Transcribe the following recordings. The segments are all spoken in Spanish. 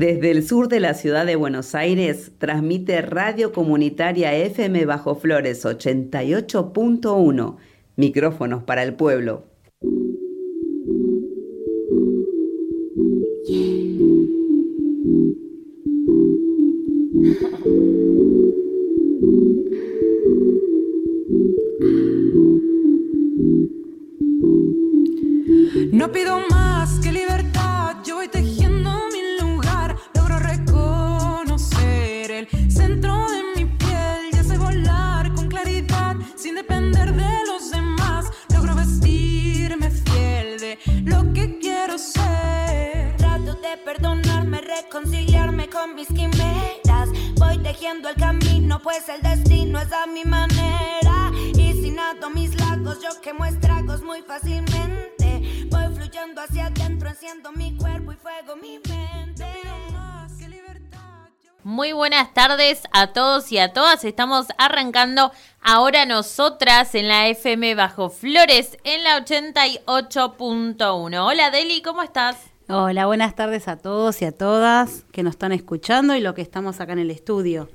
Desde el sur de la ciudad de Buenos Aires transmite Radio Comunitaria FM Bajo Flores 88.1. Micrófonos para el pueblo. A todos y a todas. Estamos arrancando ahora nosotras en la FM Bajo Flores en la 88.1. Hola Deli, ¿cómo estás? Hola, buenas tardes a todos y a todas que nos están escuchando y lo que estamos acá en el estudio.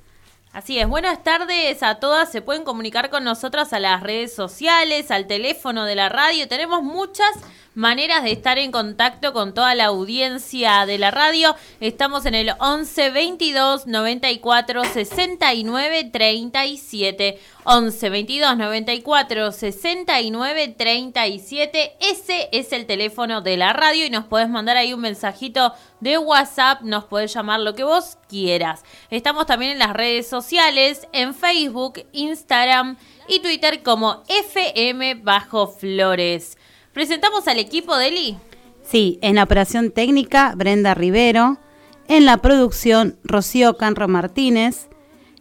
Así es, buenas tardes a todas. Se pueden comunicar con nosotras a las redes sociales, al teléfono de la radio. Tenemos muchas maneras de estar en contacto con toda la audiencia de la radio. Estamos en el 11 22 94 69 37. 11 22 94 69 37. Ese es el teléfono de la radio y nos podés mandar ahí un mensajito de WhatsApp, nos podés llamar lo que vos quieras. Estamos también en las redes sociales, en Facebook, Instagram y Twitter como FM Bajo Flores. ¿Presentamos al equipo de Eli? Sí, en la operación técnica Brenda Rivero, en la producción Rocío Canro Martínez,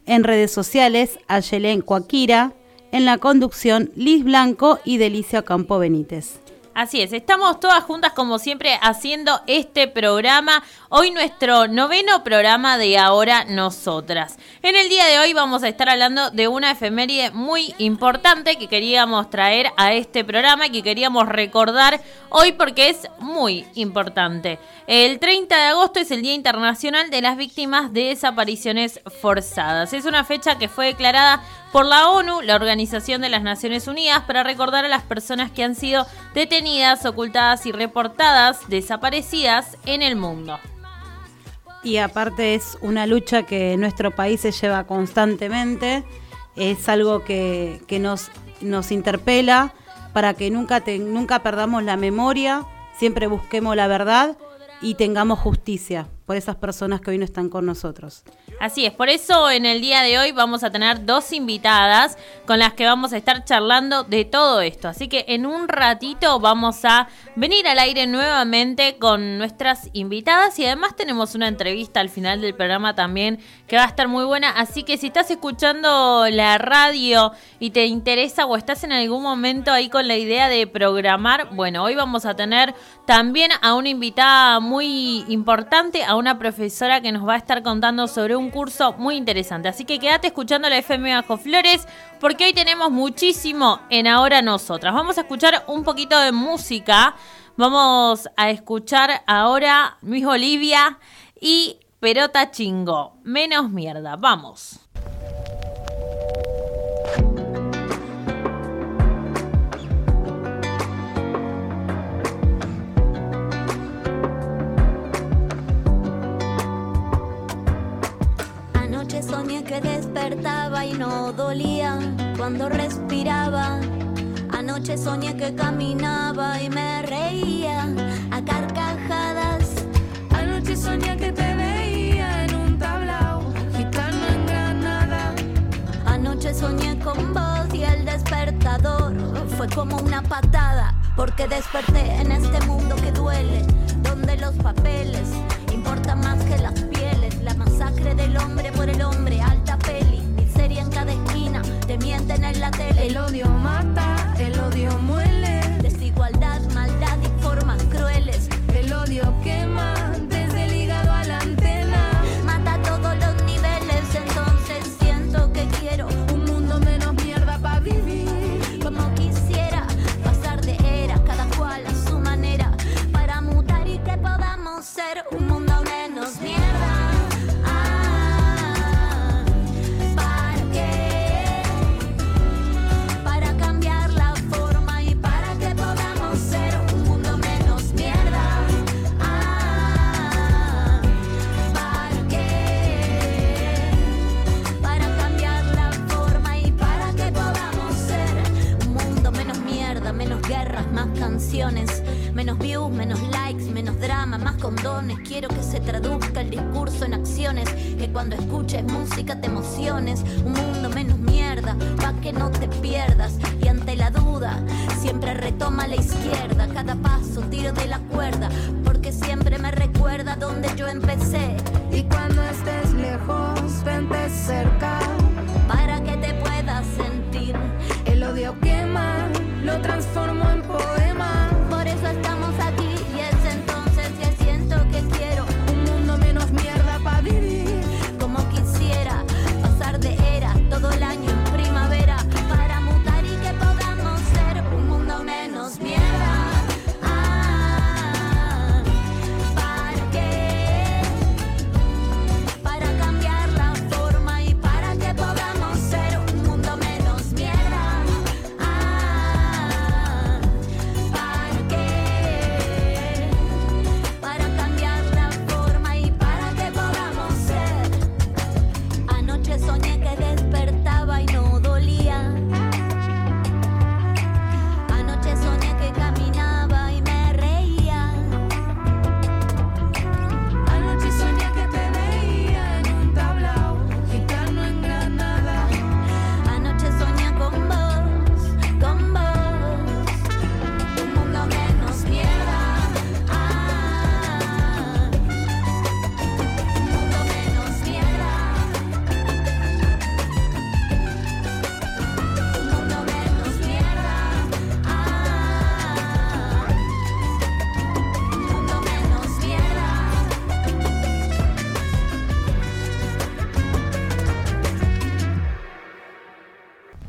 en redes sociales Ayelén Coaquira, en la conducción Liz Blanco y Delicia Campo Benítez. Así es, estamos todas juntas como siempre haciendo este programa. Hoy nuestro noveno programa de Ahora Nosotras. En el día de hoy vamos a estar hablando de una efeméride muy importante que queríamos traer a este programa y que queríamos recordar hoy porque es muy importante. El 30 de agosto es el Día Internacional de las Víctimas de Desapariciones Forzadas. Es una fecha que fue declarada por la ONU, la Organización de las Naciones Unidas, para recordar a las personas que han sido detenidas, ocultadas y reportadas desaparecidas en el mundo. Y aparte es una lucha que nuestro país se lleva constantemente, es algo que, nos, nos interpela para que nunca, nunca perdamos la memoria, siempre busquemos la verdad y tengamos justicia por esas personas que hoy no están con nosotros. Así es, por eso en el día de hoy vamos a tener dos invitadas con las que vamos a estar charlando de todo esto. Así que en un ratito vamos a venir al aire nuevamente con nuestras invitadas y además tenemos una entrevista al final del programa también que va a estar muy buena. Así que si estás escuchando la radio y te interesa o estás en algún momento ahí con la idea de programar, bueno, hoy vamos a tener también a una invitada muy importante, a una profesora que nos va a estar contando sobre un curso muy interesante. Así que quédate escuchando la FM Bajo Flores porque hoy tenemos muchísimo en Ahora Nosotras. Vamos a escuchar un poquito de música. Vamos a escuchar ahora Luis Olivia y Perota Chingo. Menos mierda. Vamos. Y no dolía cuando respiraba. Anoche soñé que caminaba y me reía a carcajadas. Anoche soñé que te veía en un tablao, gitano en Granada. Anoche soñé con vos y el despertador fue como una patada. Porque desperté en este mundo que duele, donde los papeles importan más que las pieles. La masacre del hombre por el hombre, la tele. El odio mata, traduzca el discurso en acciones, que cuando escuches música te emociones, un mundo menos mierda, pa' que no te pierdas. Y ante la duda, siempre retoma la izquierda, cada paso tiro de la cuerda, porque siempre me recuerda donde yo empecé. Y cuando estés lejos, vente cerca. Para que te puedas sentir. El odio quema, lo transformo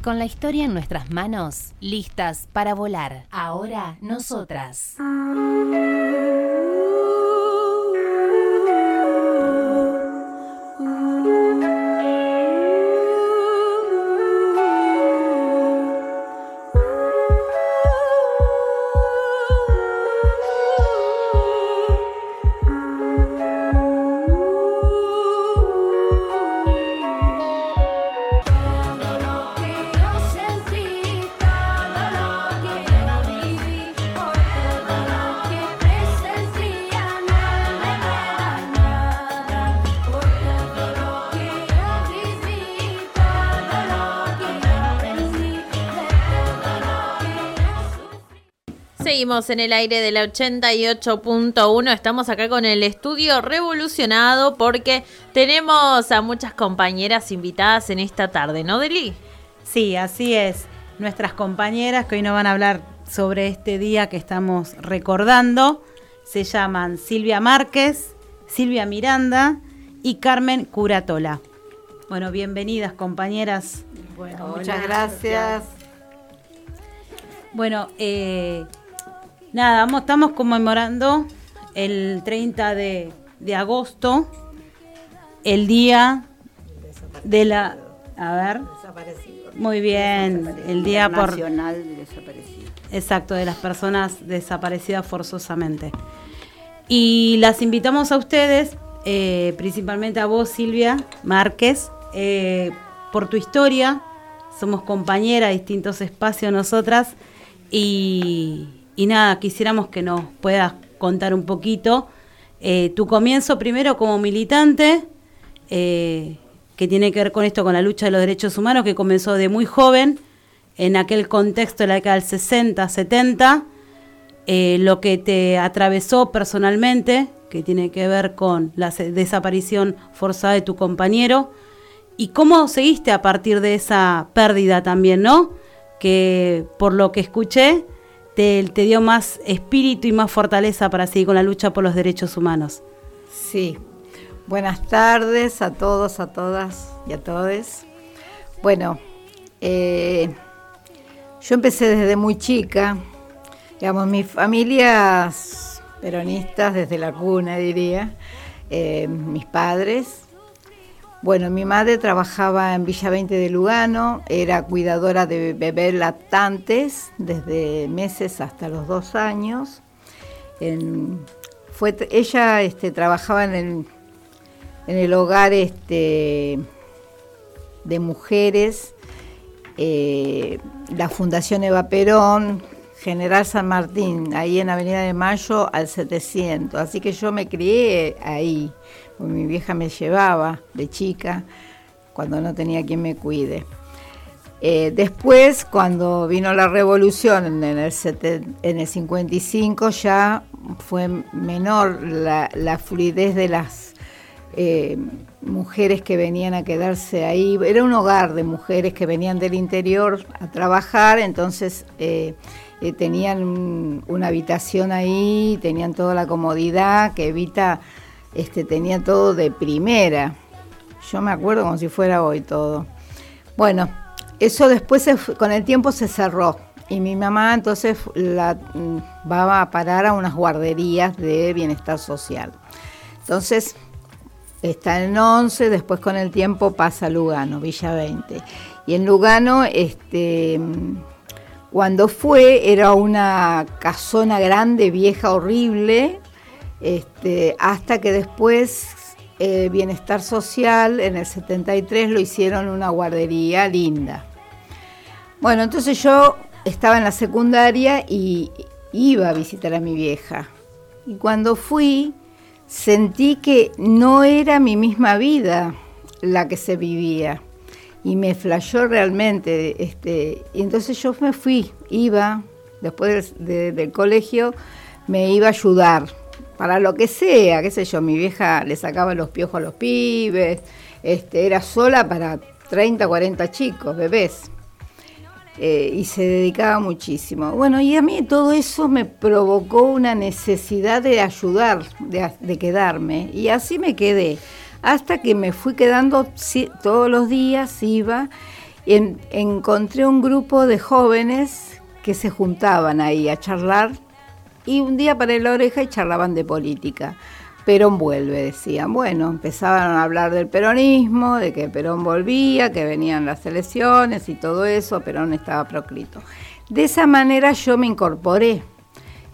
Con la historia en nuestras manos, listas para volar. Ahora nosotras. Seguimos en el aire de la 88.1. Estamos acá con el estudio revolucionado porque tenemos a muchas compañeras invitadas en esta tarde, ¿no, Deli? Sí, así es. Nuestras compañeras que hoy nos van a hablar sobre este día que estamos recordando se llaman Silvia Márquez, Silvia Miranda y Carmen Curatola. Bueno, bienvenidas compañeras. Muchas gracias. Bueno, eh, nada, vamos- estamos conmemorando el 30 de, de agosto, el día de la... A ver, muy bien, el día por... Nacional de Desaparecidos. Exacto, de las personas desaparecidas forzosamente. Y las invitamos a ustedes, eh, principalmente a vos, Silvia Márquez, eh, por tu historia. Somos compañeras de distintos espacios nosotras. Y, y nada, quisiéramos que nos puedas contar un poquito eh, tu comienzo primero como militante, eh, que tiene que ver con esto, con la lucha de los derechos humanos, que comenzó de muy joven, en aquel contexto de la década del 60, 70, eh, lo que te atravesó personalmente, que tiene que ver con la desaparición forzada de tu compañero, y cómo seguiste a partir de esa pérdida también, ¿no? Que por lo que escuché, te, dio más espíritu y más fortaleza para seguir con la lucha por los derechos humanos. Sí. Buenas tardes a todos, a todas y a todes. Bueno, eh, yo empecé desde muy chica. Digamos, mi familia peronistas desde la cuna, diría. Eh, mis padres. Bueno, mi madre trabajaba en Villa 20 de Lugano, era cuidadora de bebés lactantes desde meses hasta los dos años. Fue, ella este, trabajaba en el, en el hogar este, de mujeres, eh, la Fundación Eva Perón, General San Martín, ahí en Avenida de Mayo al 700. Así que yo me crié ahí, mi vieja me llevaba de chica cuando no tenía quien me cuide. Eh, después, cuando vino la revolución en el, sete- en el 55, ya fue menor la, fluidez de las eh, mujeres que venían a quedarse ahí. Era un hogar de mujeres que venían del interior a trabajar, entonces eh, tenían un- una habitación ahí, tenían toda la comodidad que Evita este, tenía todo de primera. Yo me acuerdo como si fuera hoy todo. Bueno, eso después con el tiempo se cerró y mi mamá entonces la mm, va a parar a unas guarderías de bienestar social. Entonces está en 11, después con el tiempo pasa a Lugano, Villa 20. Y en Lugano, este, mm, cuando fue, era una casona grande, vieja, horrible, este, hasta que después eh, Bienestar Social en el 73 lo hicieron una guardería linda. Bueno, entonces yo estaba en la secundaria y iba a visitar a mi vieja. Y cuando fui, sentí que no era mi misma vida la que se vivía. Y me flashó realmente. Este, y entonces yo me fui, iba, después del, de- del colegio, me iba a ayudar para lo que sea, qué sé yo, mi vieja le sacaba los piojos a los pibes, este, era sola para 30, 40 chicos, bebés eh, y se dedicaba muchísimo. Bueno, y a mí todo eso me provocó una necesidad de ayudar, de, quedarme, y así me quedé, hasta que me fui quedando todos los días, iba, y en- encontré un grupo de jóvenes que se juntaban ahí a charlar, y un día paré la oreja y charlaban de política. Perón vuelve, decían. Bueno, empezaban a hablar del peronismo, de que Perón volvía, que venían las elecciones y todo eso, Perón estaba proscrito. De esa manera yo me incorporé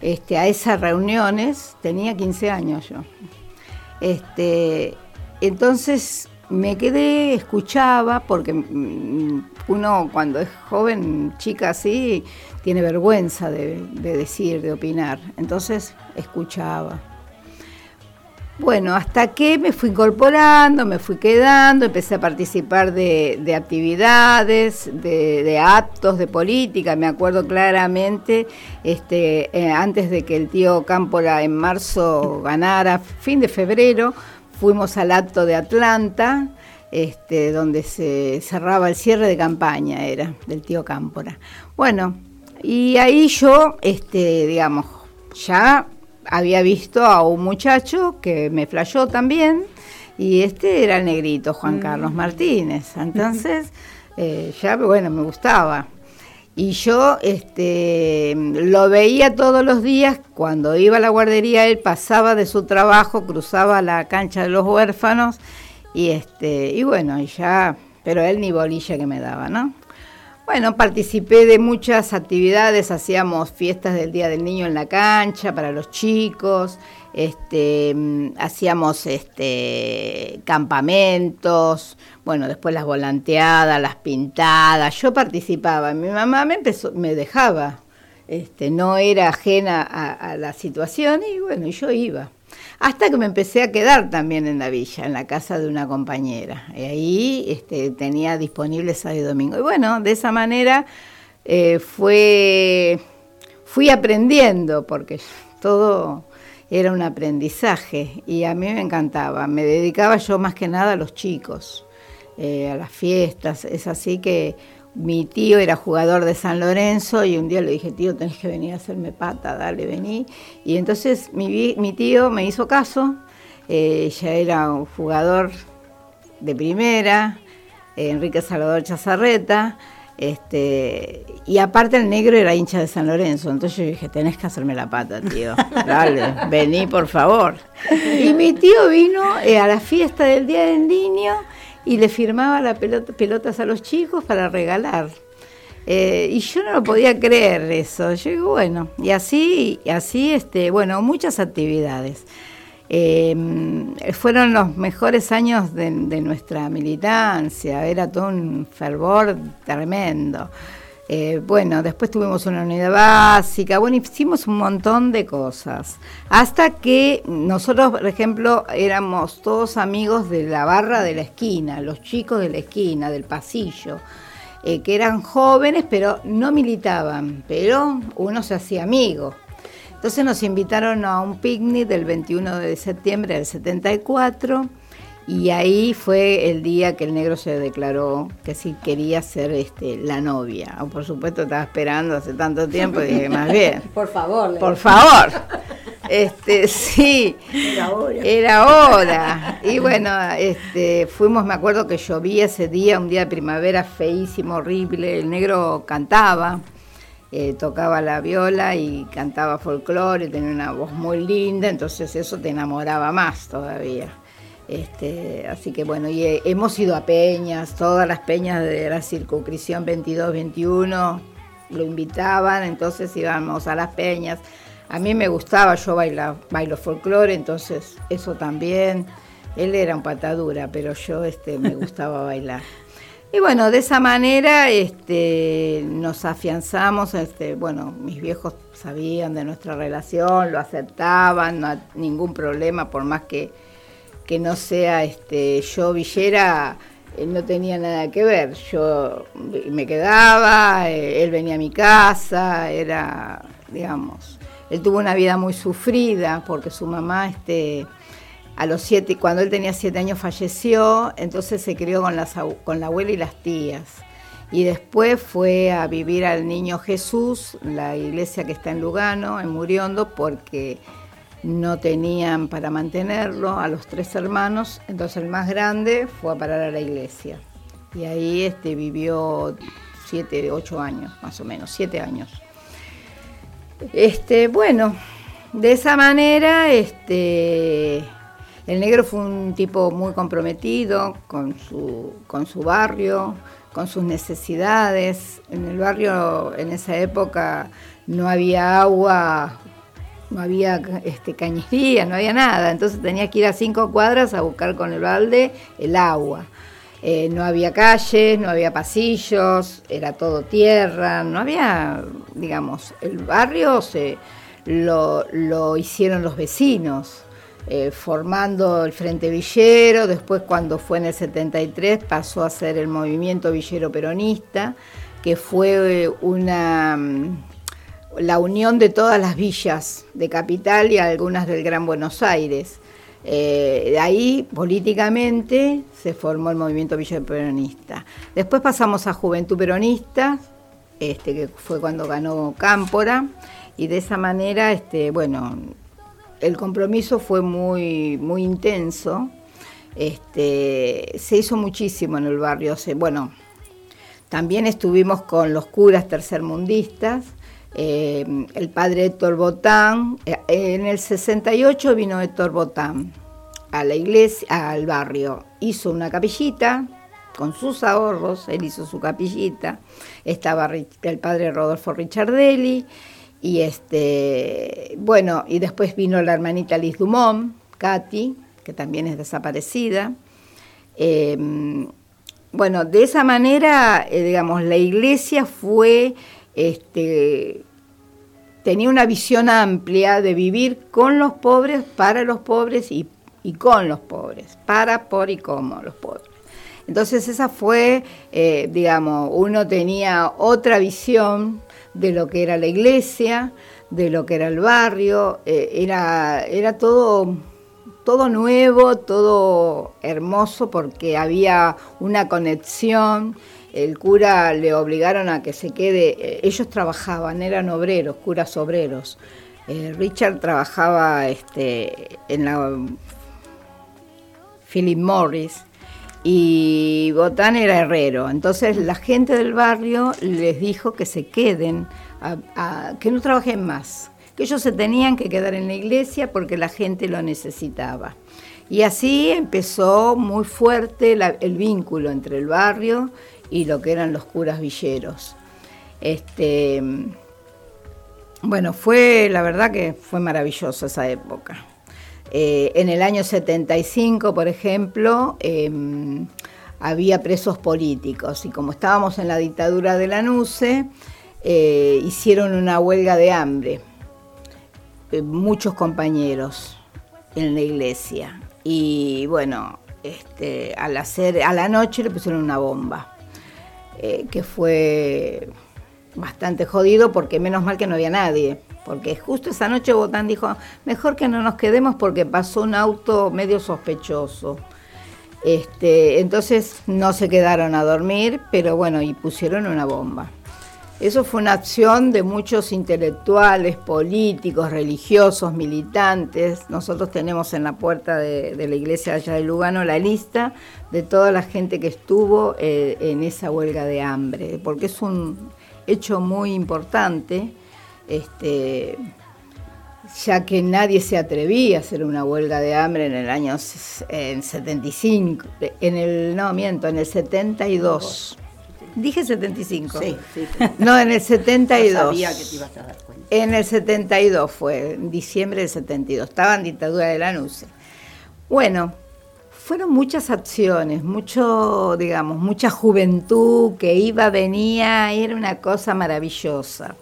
este, a esas reuniones, tenía 15 años yo. Este, entonces me quedé, escuchaba, porque mm, uno cuando es joven, chica así, tiene vergüenza de, de decir, de opinar. Entonces escuchaba. Bueno, hasta que me fui incorporando, me fui quedando, empecé a participar de, de actividades, de, de actos de política. Me acuerdo claramente, este, eh, antes de que el tío Cámpora en marzo ganara, fin de febrero, fuimos al acto de Atlanta, este, donde se cerraba el cierre de campaña, era del tío Cámpora. Bueno, y ahí yo, este, digamos, ya había visto a un muchacho que me flayó también, y este era el negrito, Juan Carlos Martínez. Entonces, eh, ya, bueno, me gustaba. Y yo este, lo veía todos los días, cuando iba a la guardería, él pasaba de su trabajo, cruzaba la cancha de los huérfanos, y, este, y bueno, y ya, pero él ni bolilla que me daba, ¿no? Bueno, participé de muchas actividades, hacíamos fiestas del Día del Niño en la cancha para los chicos, este, hacíamos este, campamentos, bueno, después las volanteadas, las pintadas, yo participaba, mi mamá me, me dejaba, este, no era ajena a, a la situación y bueno, yo iba. Hasta que me empecé a quedar también en la villa, en la casa de una compañera. Y ahí este, tenía disponible sábado y domingo. Y bueno, de esa manera eh, fue, fui aprendiendo, porque todo era un aprendizaje y a mí me encantaba. Me dedicaba yo más que nada a los chicos, eh, a las fiestas. Es así que mi tío era jugador de San Lorenzo y un día le dije, tío, tenés que venir a hacerme pata, dale, vení. Y entonces mi, tío me hizo caso, eh, ya era un jugador de primera, eh, Enrique Salvador Chazarreta, este, y aparte el negro era hincha de San Lorenzo, entonces yo dije, tenés que hacerme la pata, tío, dale, vení por favor. Y mi tío vino eh, a la fiesta del Día del Niño y le firmaba las pelotas a los chicos para regalar. Eh, y yo no lo podía creer eso. Yo digo, bueno, y así, y así, este, bueno, muchas actividades. Eh, fueron los mejores años de nuestra militancia, era todo un fervor tremendo. Eh, bueno, después tuvimos una unidad básica, bueno, hicimos un montón de cosas. Hasta que nosotros, por ejemplo, éramos todos amigos de la barra de la esquina, los chicos de la esquina, del pasillo, eh, que eran jóvenes, pero no militaban, pero uno se hacía amigo. Entonces nos invitaron a un picnic del 21 de septiembre del 74 y ahí fue el día que el negro se declaró que sí quería ser este, la novia. O, por supuesto estaba esperando hace tanto tiempo y dije, más bien. Por favor. Por favor. Este, sí. Era hora. Y bueno, este, fuimos, me acuerdo que llovía ese día, un día de primavera feísimo, horrible. El negro cantaba, eh, tocaba la viola y cantaba folclore, tenía una voz muy linda, entonces eso te enamoraba más todavía. Este, así que bueno, y eh, hemos ido a peñas, todas las peñas de la circunscripción 22-21 lo invitaban, entonces íbamos a las peñas. A mí me gustaba, yo baila, bailo folclore, entonces eso también. Él era un patadura, pero yo este, me gustaba bailar. Y bueno, de esa manera este, nos afianzamos, este, bueno, mis viejos sabían de nuestra relación, lo aceptaban, no ningún problema, por más que, que no sea este, yo villera, eh, no tenía nada que ver. Yo me quedaba, eh, él venía a mi casa, era, digamos, él tuvo una vida muy sufrida porque su mamá, este, a los siete, cuando él tenía siete años falleció, entonces se crió con, las, con la abuela y las tías. Y después fue a vivir al Niño Jesús, la iglesia que está en Lugano, en Muriondo, porque no tenían para mantenerlo a los tres hermanos, entonces el más grande fue a parar a la iglesia. Y ahí este, vivió siete, ocho años, más o menos, siete años. Este, bueno, de esa manera, este, el negro fue un tipo muy comprometido con su, con su barrio, con sus necesidades. En el barrio, en esa época, no había agua, no había este, cañería, no había nada. Entonces tenía que ir a cinco cuadras a buscar con el balde el agua. Eh, no había calles, no había pasillos, era todo tierra, no había, digamos, el barrio se lo, lo hicieron los vecinos, eh, formando el Frente Villero, después cuando fue en el 73 pasó a ser el movimiento villero peronista, que fue una la unión de todas las villas de Capital y algunas del Gran Buenos Aires. Eh, de ahí, políticamente, se formó el movimiento Villero Peronista. Después pasamos a Juventud Peronista, este, que fue cuando ganó Cámpora, y de esa manera, este, bueno, el compromiso fue muy, muy intenso. Este, se hizo muchísimo en el barrio. Se, bueno, también estuvimos con los curas tercermundistas, eh, el padre Héctor Botán. Eh, en el 68 vino Héctor Botán a la iglesia, al barrio. Hizo una capillita con sus ahorros, él hizo su capillita. Estaba el padre Rodolfo Richardelli. Y este, bueno, y después vino la hermanita Liz Dumont, Katy, que también es desaparecida. Eh, bueno, de esa manera, digamos, la iglesia fue, este, tenía una visión amplia de vivir con los pobres, para los pobres y, con los pobres, para, por y como los pobres. Entonces esa fue, eh, digamos, uno tenía otra visión de lo que era la iglesia, de lo que era el barrio, eh, era, era todo todo nuevo, todo hermoso porque había una conexión. El cura le obligaron a que se quede, eh, ellos trabajaban, eran obreros, curas obreros. Eh, Richard trabajaba este, en la Philip Morris y Botán era herrero. Entonces la gente del barrio les dijo que se queden, que no trabajen más, que ellos se tenían que quedar en la iglesia porque la gente lo necesitaba. Y así empezó muy fuerte el vínculo entre el barrio y lo que eran los curas villeros. Este, bueno, fue, la verdad que fue maravillosa esa época. Eh, en el año 75, por ejemplo, eh, había presos políticos y como estábamos en la dictadura de la NUCE, eh, hicieron una huelga de hambre, eh, muchos compañeros en la iglesia. Y bueno, este, al hacer, a la noche le pusieron una bomba, eh, que fue bastante jodido porque menos mal que no había nadie. Porque justo esa noche Botán dijo, mejor que no nos quedemos porque pasó un auto medio sospechoso. Este, entonces no se quedaron a dormir, pero bueno, y pusieron una bomba. Eso fue una acción de muchos intelectuales, políticos, religiosos, militantes. Nosotros tenemos en la puerta de, la iglesia allá de Lugano la lista de toda la gente que estuvo eh, en esa huelga de hambre, porque es un hecho muy importante, este, ya que nadie se atrevía a hacer una huelga de hambre en el año en 75, en el, no miento, en el 72. Dije 75. Sí, sí. No, en el Yo 72. sabía que te ibas a dar cuenta. En el 72 fue, en diciembre del 72. Estaba en dictadura de la NUCE. Bueno, fueron muchas acciones, mucho, digamos, mucha juventud que iba, venía, era una cosa maravillosa.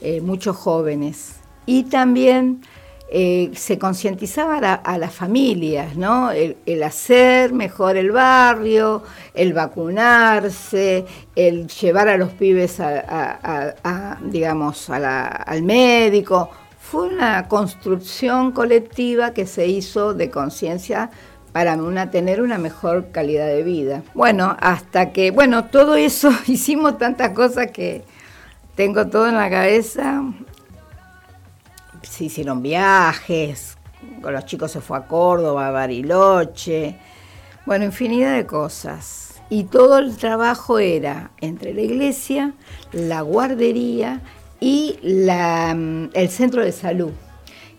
Eh, muchos jóvenes. Y también eh, se concientizaba a, la- a las familias, ¿no? El, hacer mejor el barrio, el vacunarse, el llevar a los pibes a, a- a- digamos, la- al médico. Fue una construcción colectiva que se hizo de conciencia para tener una mejor calidad de vida. Bueno, hasta que, bueno, todo eso, hicimos tantas cosas que tengo todo en la cabeza. Se hicieron viajes, con los chicos se fue a Córdoba, a Bariloche, bueno, infinidad de cosas. Y todo el trabajo era entre la iglesia, la guardería y la, mm, el centro de salud.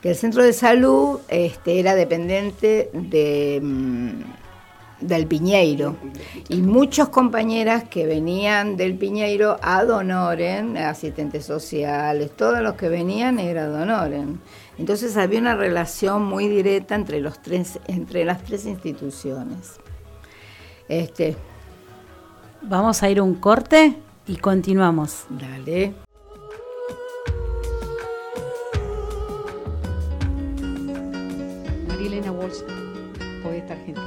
Que el centro de salud este, era dependiente de, mm, del Piñeiro. Y muchas compañeras que venían del Piñeiro a Donoren, asistentes sociales, todos los que venían era Donoren. Entonces había una relación muy directa entre, los tres, entre las tres instituciones. Este, Vamos a ir a un corte y continuamos. dale. María Elena Walsh, poeta argentina.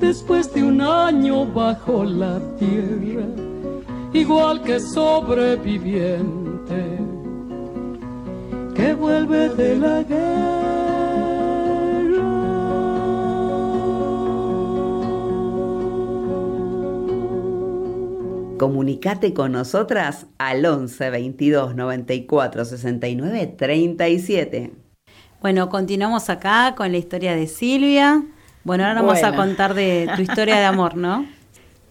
después de un año bajo la tierra, igual que sobreviviente que vuelve de la guerra. Comunicate con nosotras al 11 22 94 69 37. Bueno, continuamos acá con la historia de Silvia. Bueno, ahora vamos a contar de tu historia de amor, ¿no?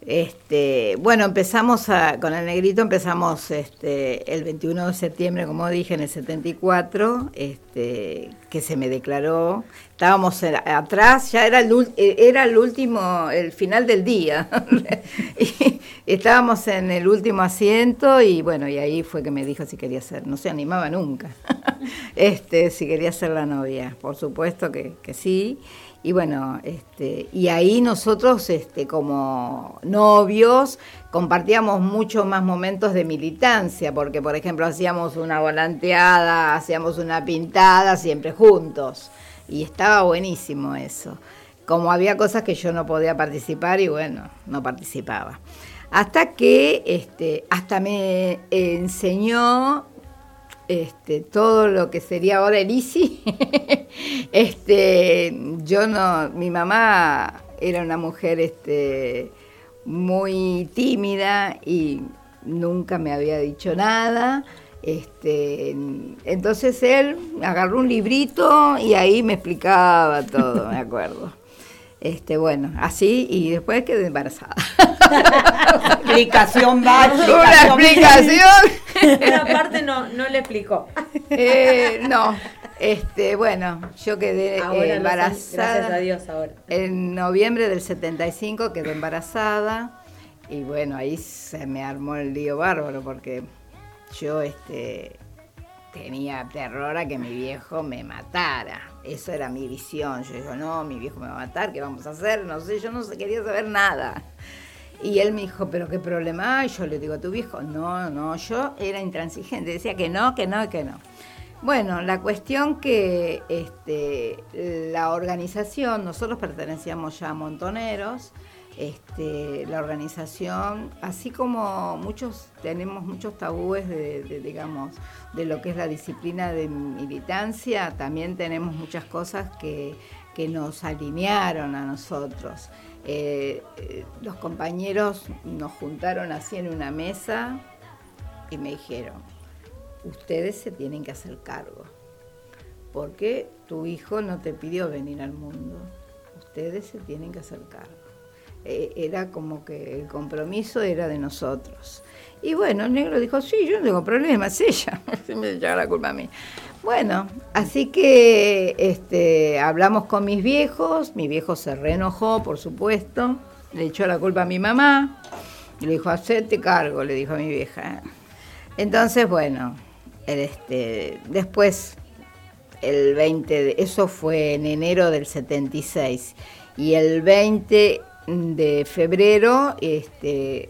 Este, bueno, empezamos a- con el negrito, empezamos este, el 21 de septiembre, como dije, en el 74, este, que se me declaró. Estábamos en- atrás, ya era el, eh, era el último, el final del día. y estábamos en el último asiento y bueno, y ahí fue que me dijo si quería ser, no se animaba nunca, este, si quería ser la novia. Por supuesto que, que sí. Y bueno, este, y ahí nosotros, este, como novios, compartíamos muchos más momentos de militancia, porque por ejemplo hacíamos una volanteada, hacíamos una pintada, siempre juntos. Y estaba buenísimo eso. Como había cosas que yo no podía participar y bueno, no participaba. Hasta que este, hasta me enseñó este, todo lo que sería ahora el ICI. este, yo no, mi mamá era una mujer este, muy tímida y nunca me había dicho nada. Este, entonces él agarró un librito y ahí me explicaba todo, me acuerdo. Este, bueno, así y después quedé embarazada. Explicación va, Una explicación. Pero aparte no, no le explicó. Eh, no, este, bueno, yo quedé eh, Ahora embarazada. gracias a Dios ahora. En noviembre del 75 quedé embarazada y bueno, ahí se me armó el lío bárbaro porque yo este, tenía terror a que mi viejo me matara. Eso era mi visión. Yo digo, no, mi viejo me va a matar, ¿qué vamos a hacer? No sé, yo no quería saber nada. Y él me dijo, pero qué problema hay. Yo le digo, ¿tu viejo? No, no, yo era intransigente, decía que no, que no, que no. Bueno, la cuestión que este, la organización, nosotros pertenecíamos ya a Montoneros, este, la organización, así como muchos tenemos muchos tabúes de, de, digamos, de lo que es la disciplina de militancia, también tenemos muchas cosas que, que nos alinearon a nosotros. Eh, eh, los compañeros nos juntaron así en una mesa y me dijeron, ustedes se tienen que hacer cargo, porque tu hijo no te pidió venir al mundo, ustedes se tienen que hacer cargo. Eh, era como que el compromiso era de nosotros. Y bueno, el negro dijo, sí, yo no tengo problema, es ella, se me echaba la culpa a mí. Bueno, así que este, hablamos con mis viejos, mi viejo se reenojó, por supuesto, le echó la culpa a mi mamá, y le dijo, hacete cargo, le dijo a mi vieja. Entonces, bueno, el, este, después, el 20, de- eso fue en enero del 76, y el 20 de febrero, este,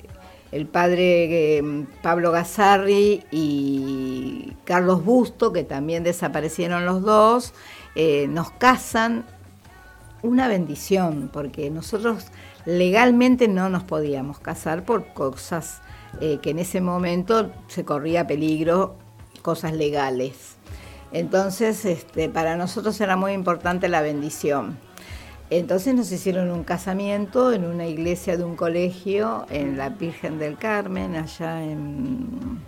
el padre eh, Pablo Gazzarri y Carlos Busto, que también desaparecieron los dos, eh, nos casan una bendición, porque nosotros legalmente no nos podíamos casar por cosas eh, que en ese momento se corría peligro, cosas legales. Entonces, este, para nosotros era muy importante la bendición. Entonces nos hicieron un casamiento en una iglesia de un colegio en la Virgen del Carmen, allá en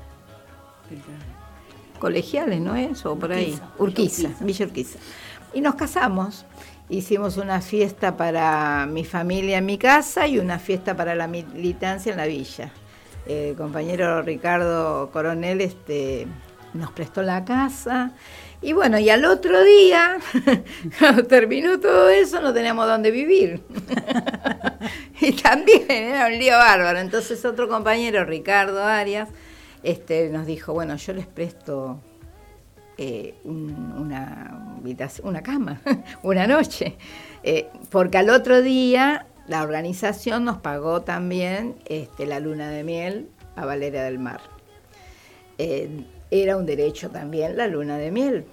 Colegiales, ¿no es? O por ahí. Urquiza, Villa Urquiza. Y nos casamos. Hicimos una fiesta para mi familia en mi casa y una fiesta para la militancia en la villa. El compañero Ricardo Coronel este, nos prestó la casa. Y bueno, y al otro día, cuando terminó todo eso, no teníamos dónde vivir. y también era un lío bárbaro. Entonces otro compañero, Ricardo Arias, este, nos dijo, bueno, yo les presto eh, un- una, una cama, una noche. Eh, porque al otro día la organización nos pagó también este, la luna de miel a Valeria del Mar. Eh, era un derecho también la luna de miel,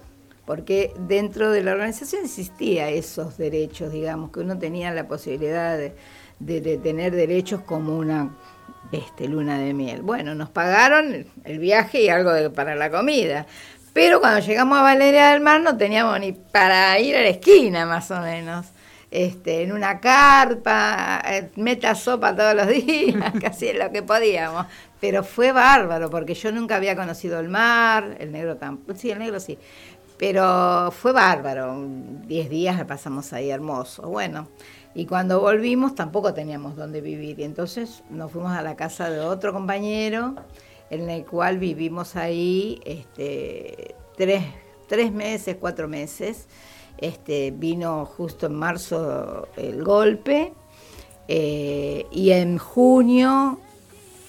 porque dentro de la organización existía esos derechos, digamos, que uno tenía la posibilidad de, de- tener derechos como una este, luna de miel. Bueno, nos pagaron el viaje y algo de- para la comida, pero cuando llegamos a Valeria del Mar no teníamos ni para ir a la esquina, más o menos. Este, en una carpa, eh, meta sopa todos los días, casi lo que podíamos. Pero fue bárbaro, porque yo nunca había conocido el mar, el negro tampoco, sí, el negro sí. Pero fue bárbaro, diez días la pasamos ahí hermoso. Bueno, y cuando volvimos tampoco teníamos dónde vivir. Y entonces nos fuimos a la casa de otro compañero, en el cual vivimos ahí este, tres, tres meses, cuatro meses. Este, vino justo en marzo el golpe. eh, y en junio,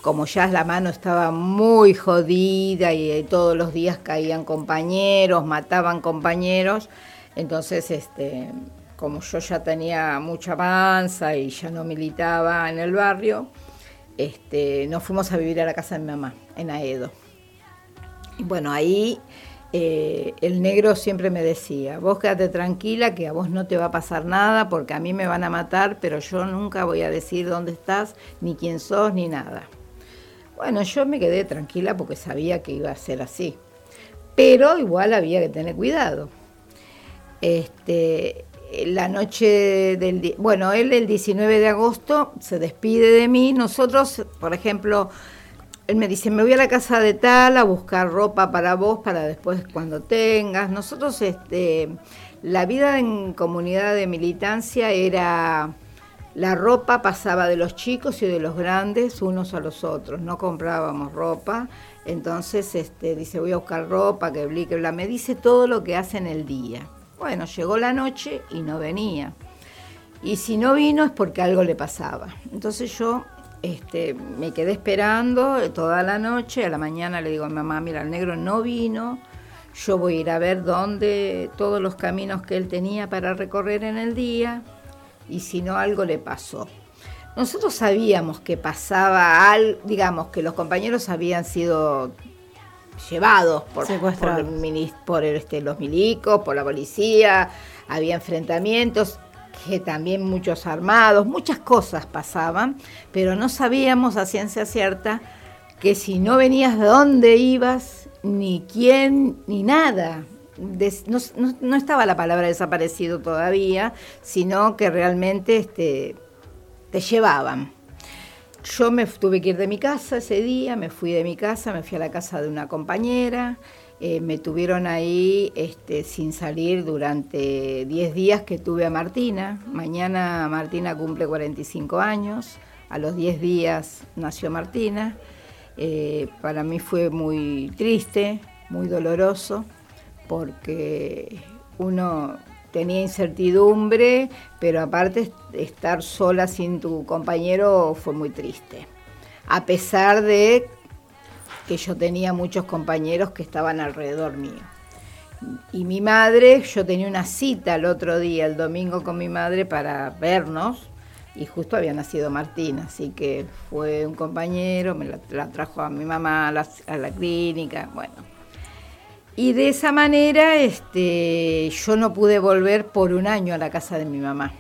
como ya la mano estaba muy jodida y eh, todos los días caían compañeros, mataban compañeros, entonces este, como yo ya tenía mucha panza y ya no militaba en el barrio, este, nos fuimos a vivir a la casa de mi mamá, en Aedo. Y bueno, ahí eh, el negro siempre me decía, vos quédate tranquila que a vos no te va a pasar nada porque a mí me van a matar, pero yo nunca voy a decir dónde estás, ni quién sos, ni nada. Bueno, yo me quedé tranquila porque sabía que iba a ser así. Pero igual había que tener cuidado. Este, la noche del... Bueno, él el 19 de agosto se despide de mí. Nosotros, por ejemplo, él me dice, me voy a la casa de tal a buscar ropa para vos para después cuando tengas. Nosotros, este, la vida en comunidad de militancia era... La ropa pasaba de los chicos y de los grandes unos a los otros, no comprábamos ropa. Entonces este, dice, voy a buscar ropa, que bli, que bla. Me dice todo lo que hace en el día. Bueno, llegó la noche y no venía. Y si no vino es porque algo le pasaba. Entonces yo este, me quedé esperando toda la noche. A la mañana le digo a mi mamá, mira, el negro no vino. Yo voy a ir a ver dónde, todos los caminos que él tenía para recorrer en el día. Y si no, algo le pasó. Nosotros sabíamos que pasaba algo, digamos, que los compañeros habían sido llevados por, por, este, los milicos, por la policía, había enfrentamientos, que también muchos armados, muchas cosas pasaban, pero no sabíamos a ciencia cierta que si no venías de dónde ibas, ni quién, ni nada. No, no- no estaba la palabra desaparecido todavía, sino que realmente este, te llevaban. Yo me tuve que ir de mi casa ese día, me fui de mi casa, me fui a la casa de una compañera, eh, me tuvieron ahí este, sin salir durante 10 días que tuve a Martina. Mañana Martina cumple 45 años, a los 10 días nació Martina. Eh, para mí fue muy triste, muy doloroso, porque uno tenía incertidumbre, pero aparte estar sola sin tu compañero fue muy triste. A pesar de que yo tenía muchos compañeros que estaban alrededor mío. Y mi madre, yo tenía una cita el otro día, el domingo, con mi madre para vernos, y justo había nacido Martina, así que fue un compañero, me la, la trajo a mi mamá a la, a la clínica, bueno. Y de esa manera este, yo no pude volver por un año a la casa de mi mamá.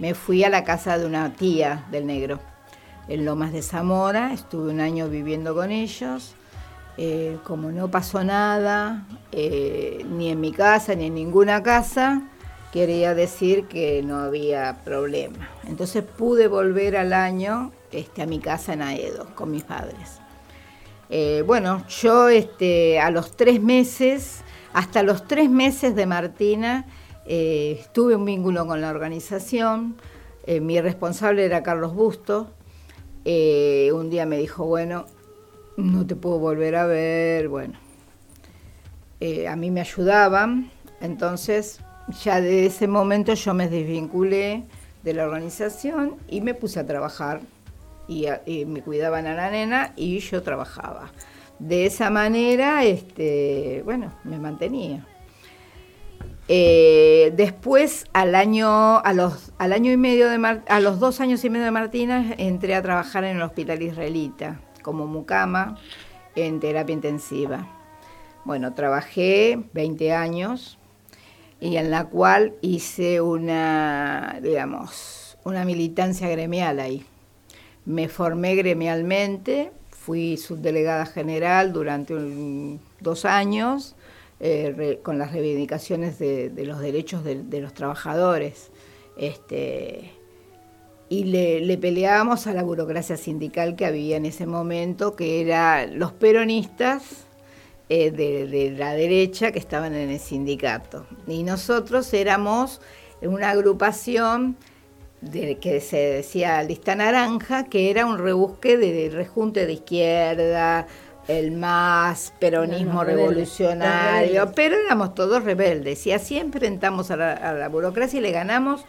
Me fui a la casa de una tía del negro, en Lomas de Zamora, estuve un año viviendo con ellos. Eh, como no pasó nada, eh, ni en mi casa, ni en ninguna casa, quería decir que no había problema. Entonces pude volver al año este, a mi casa en Aedo con mis padres. Eh, bueno, yo este, a los tres meses, hasta los tres meses de Martina, eh, tuve un vínculo con la organización. Mi responsable era Carlos Busto. Eh, un día me dijo, bueno, no te puedo volver a ver, bueno. Eh, a mí me ayudaban, entonces ya de ese momento yo me desvinculé de la organización y me puse a trabajar y, a- y me cuidaban a la nena y yo trabajaba. De esa manera, este, bueno, me mantenía. Eh, después, al año, a los, al año y medio de a los dos años y medio de Martina, entré a trabajar en el hospital israelita como mucama en terapia intensiva. Bueno, trabajé 20 años y en la cual hice una, digamos, una militancia gremial ahí. Me formé gremialmente, fui subdelegada general durante dos años eh, con las reivindicaciones de, de los derechos de, de los trabajadores Este, y le, le peleábamos a la burocracia sindical que había en ese momento, que era los peronistas eh, de, de la derecha que estaban en el sindicato. Y nosotros éramos una agrupación de, que se decía lista naranja, que era un rebusque de rejunte de izquierda, el MAS, peronismo revolucionario, pero éramos todos rebeldes y así enfrentamos a la, a la burocracia y le ganamos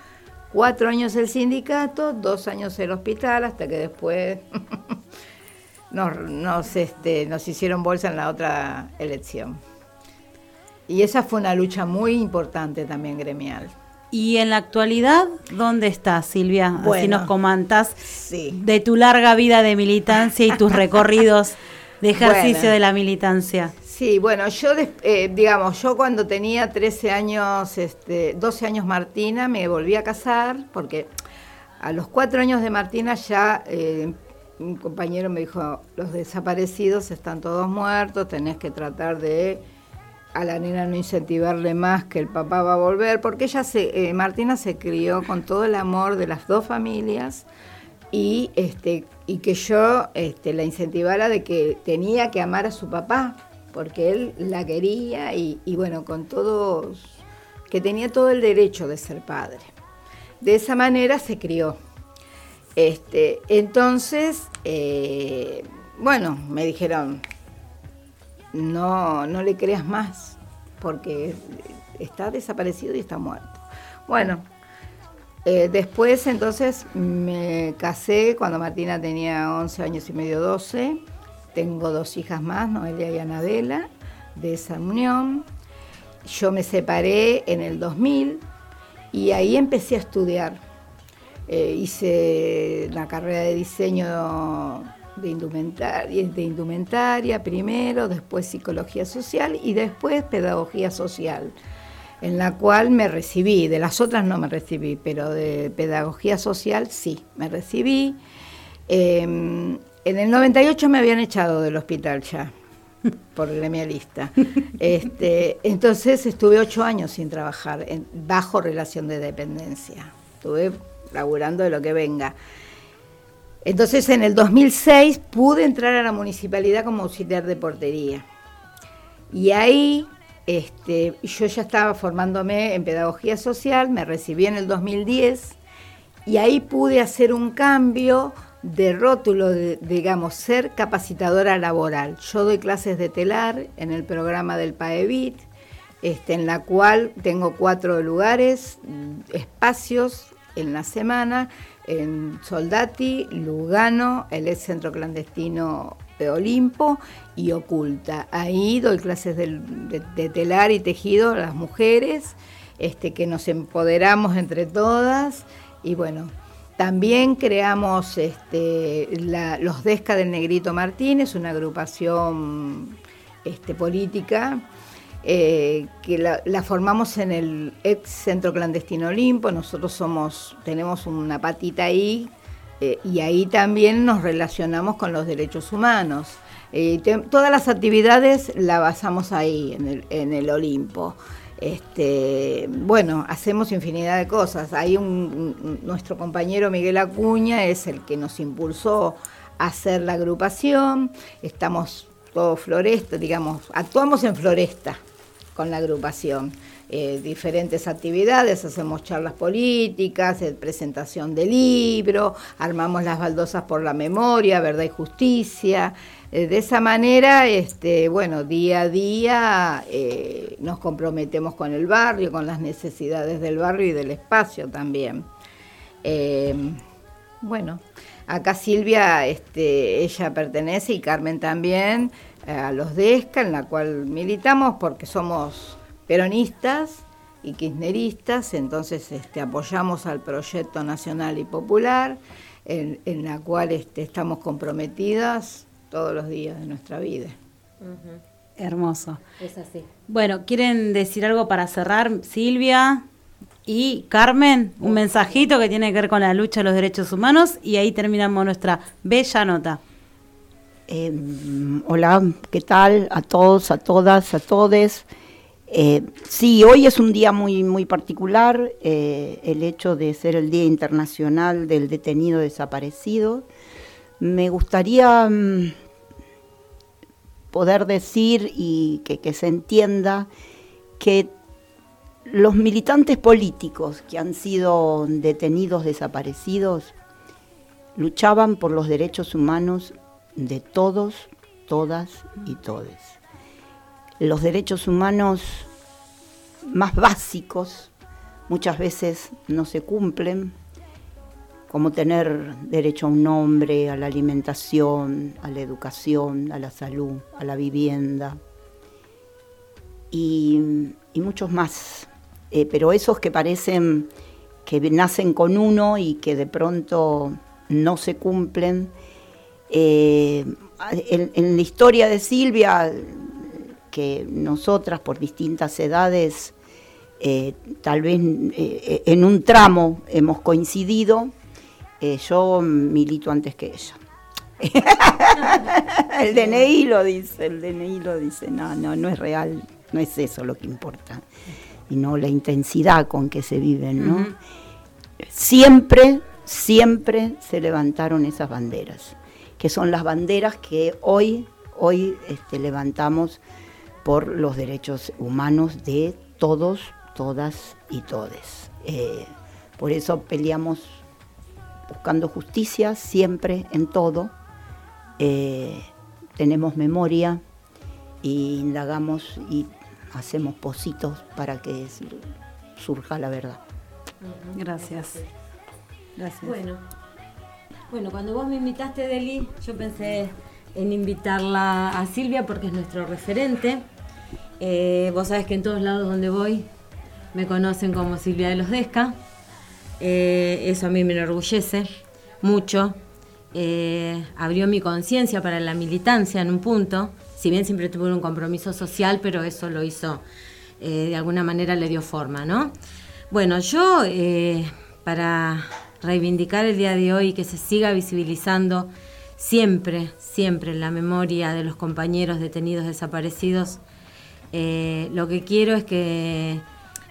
cuatro años el sindicato, dos años el hospital, hasta que después nos, nos, este, nos hicieron bolsa en la otra elección. Y esa fue una lucha muy importante también gremial. Y en la actualidad, ¿dónde estás, Silvia? Así Bueno, nos comentas sí. de tu larga vida de militancia y tus recorridos de ejercicio Bueno. de la militancia. Sí, bueno, yo, eh, digamos, yo cuando tenía 13 años, este, 12 años Martina, me volví a casar, porque a los cuatro años de Martina ya eh, un compañero me dijo, los desaparecidos están todos muertos, tenés que tratar de a la nena no incentivarle más que el papá va a volver, porque ella se, eh, Martina se crió con todo el amor de las dos familias y este y que yo este, la incentivara de que tenía que amar a su papá porque él la quería y, bueno con todos que tenía todo el derecho de ser padre. De esa manera se crió. Este entonces eh, bueno me dijeron no no le creas más porque está desaparecido y está muerto bueno eh, después entonces me casé cuando Martina tenía 11 años y medio, 12. Tengo dos hijas más, Noelia y Anabela, de esa unión. Yo me separé en el 2000 y ahí empecé a estudiar. Eh, hice la carrera de diseño de indumentaria, de indumentaria primero, después psicología social y después pedagogía social en la cual me recibí, de las otras no me recibí, pero de pedagogía social sí, me recibí. Eh, en el 98 me habían echado del hospital ya, por gremialista. Este, entonces estuve ocho años sin trabajar, bajo relación de dependencia. Estuve laburando de lo que venga. Entonces en el 2006 pude entrar a la municipalidad como auxiliar de portería. Y ahí este, yo ya estaba formándome en pedagogía social, me recibí en el 2010 y ahí pude hacer un cambio de rótulo, de, digamos, ser capacitadora laboral. Yo doy clases de telar en el programa del PAEBIT, este, en la cual tengo cuatro lugares, espacios en la semana, en Soldati, Lugano, el ex centro clandestino de Olimpo y Oculta. Ahí doy clases de, de telar y tejido a las mujeres, este, que nos empoderamos entre todas y bueno, también creamos este, los Desca del Negrito Martínez, una agrupación este, política eh, que la, la formamos en el ex centro clandestino Olimpo. Nosotros somos, tenemos una patita ahí eh, y ahí también nos relacionamos con los derechos humanos. Eh, todas las actividades las basamos ahí, en el, en el Olimpo. Este, bueno, hacemos infinidad de cosas. Hay un, nuestro compañero Miguel Acuña es el que nos impulsó a hacer la agrupación. Estamos todos floresta, digamos, actuamos en floresta con la agrupación. Eh, diferentes actividades, hacemos charlas políticas, eh, presentación de libro, armamos las baldosas por la memoria, verdad y justicia. Eh, de esa manera, este, bueno, día a día nos comprometemos con el barrio, con las necesidades del barrio y del espacio también. Bueno, acá Silvia, este, ella pertenece y Carmen también a los DESCA, en la cual militamos porque somos peronistas y kirchneristas, entonces este, apoyamos al proyecto nacional y popular, en, en la cual este, estamos comprometidas todos los días de nuestra vida. Hermoso. Es así. Bueno, ¿quieren decir algo para cerrar, Silvia? Y Carmen, un mensajito que tiene que ver con la lucha de los derechos humanos y ahí terminamos nuestra bella nota. Eh, hola, ¿qué tal? A todos, a todas, a todes. Eh, sí, hoy es un día muy, muy particular, eh, el hecho de ser el Día Internacional del Detenido Desaparecido. Me gustaría mm, poder decir y que, que se entienda que los militantes políticos que han sido detenidos, desaparecidos, luchaban por los derechos humanos de todos, todas y todes. Los derechos humanos más básicos muchas veces no se cumplen, como tener derecho a un nombre, a la alimentación, a la educación, a la salud, a la vivienda y, muchos más. Eh, pero esos que parecen que nacen con uno y que de pronto no se cumplen. Eh, en la historia de Silvia, que nosotras por distintas edades, eh, tal vez eh, en un tramo hemos coincidido, eh, yo milito antes que ella. el DNI lo dice, el DNI lo dice, no, no, no es real, no es eso lo que importa, sino la intensidad con que se viven, ¿no? Siempre, siempre se levantaron esas banderas, que son las banderas que hoy, hoy este, levantamos por los derechos humanos de todos, todas y todes. Eh, por eso peleamos buscando justicia siempre en todo. Eh, tenemos memoria y indagamos y hacemos positos para que surja la verdad. Gracias. Gracias. Bueno, bueno, cuando vos me invitaste, Deli, yo pensé en invitarla a Silvia porque es nuestro referente. Eh, vos sabés que en todos lados donde voy me conocen como Silvia de los Desca. Eh, eso a mí me enorgullece mucho. Eh, abrió mi conciencia para la militancia en un punto. Si bien siempre tuve un compromiso social, pero eso lo hizo, de alguna manera le dio forma, ¿no? Bueno, yo para reivindicar el día de hoy que se siga visibilizando siempre, siempre la memoria de los compañeros detenidos desaparecidos, eh, lo que quiero es que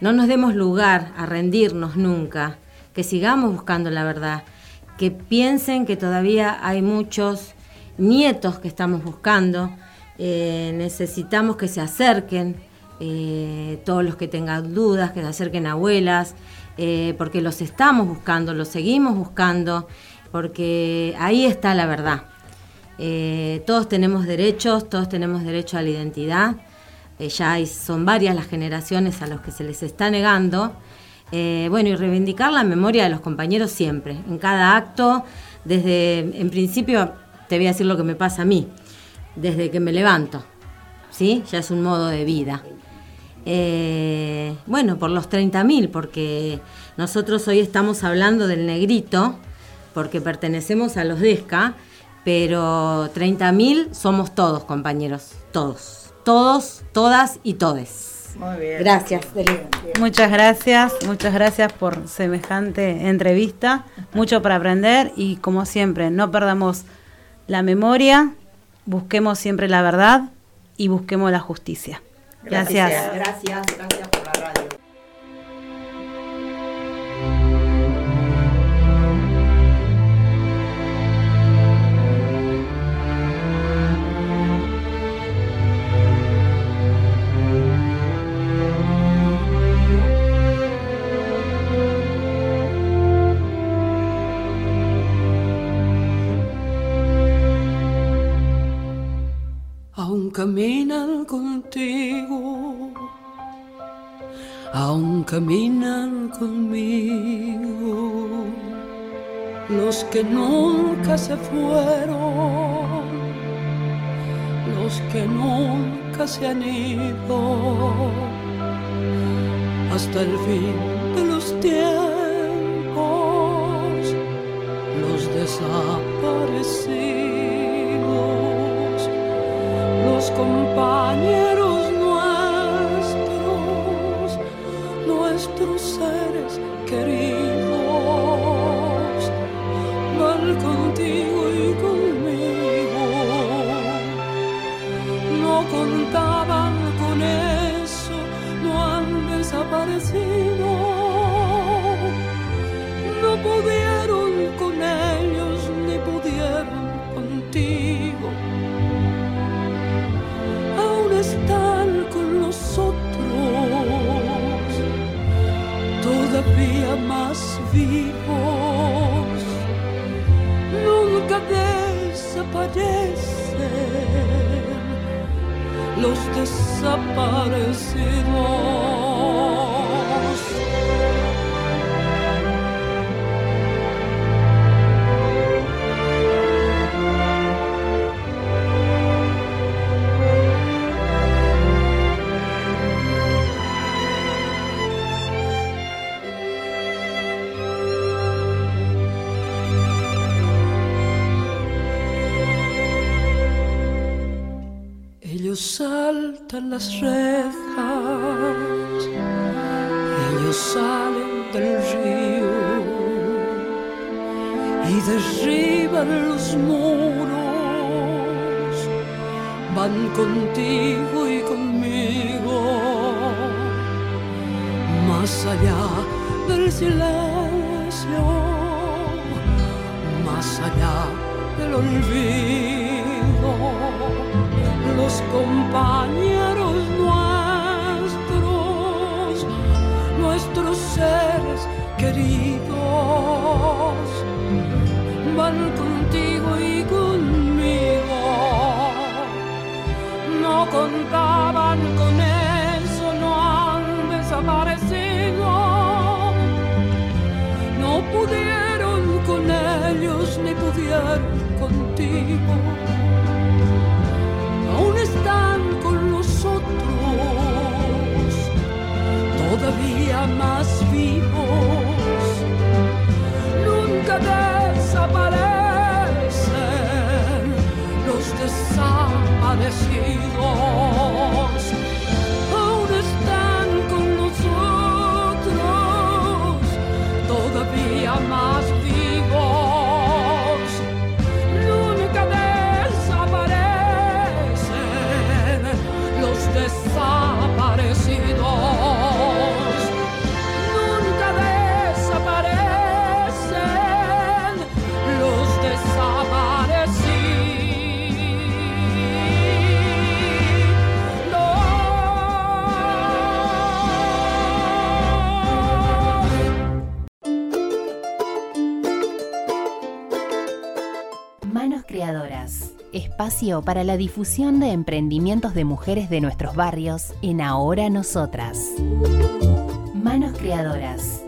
no nos demos lugar a rendirnos nunca, que sigamos buscando la verdad, que piensen que todavía hay muchos nietos que estamos buscando, eh, necesitamos que se acerquen, eh, todos los que tengan dudas, que se acerquen abuelas, porque los estamos buscando, los seguimos buscando, porque ahí está la verdad. Todos tenemos derechos, todos tenemos derecho a la identidad. Eh, ya hay- son varias las generaciones a los que se les está negando. Eh, bueno, y reivindicar la memoria de los compañeros siempre, en cada acto, desde, en principio, te voy a decir lo que me pasa a mí, desde que me levanto, ¿sí? Ya es un modo de vida. Eh, bueno, por los 30.000, porque nosotros hoy estamos hablando del negrito, porque pertenecemos a los DESCA, pero 30.000 somos todos, compañeros, todos, todos, todas y todes. Muy bien. Gracias. Muchas gracias, muchas gracias por semejante entrevista. Mucho para aprender y como siempre, no perdamos la memoria, busquemos siempre la verdad y busquemos la justicia. Gracias. Gracias, gracias caminan contigo, aún caminan conmigo, los que nunca se fueron, los que nunca se han ido, hasta el fin de los tiempos, los desaparecidos los compañeros nuestros, nuestros seres queridos, van contigo y conmigo. No contaban con eso, desaparecido. No pudieron todavía más vivos. Nunca desaparecen los desaparecidos. Contigo y conmigo, más allá del silencio, más allá del olvido los compañeros contaban con eso, no han desaparecido. No pudieron con ellos ni pudieron contigo. Aún están con nosotros, todavía más vivos, nunca desaparecen desaparecidos, Espacio para la difusión de emprendimientos de mujeres de nuestros barrios en Ahora Nosotras. Manos Creadoras.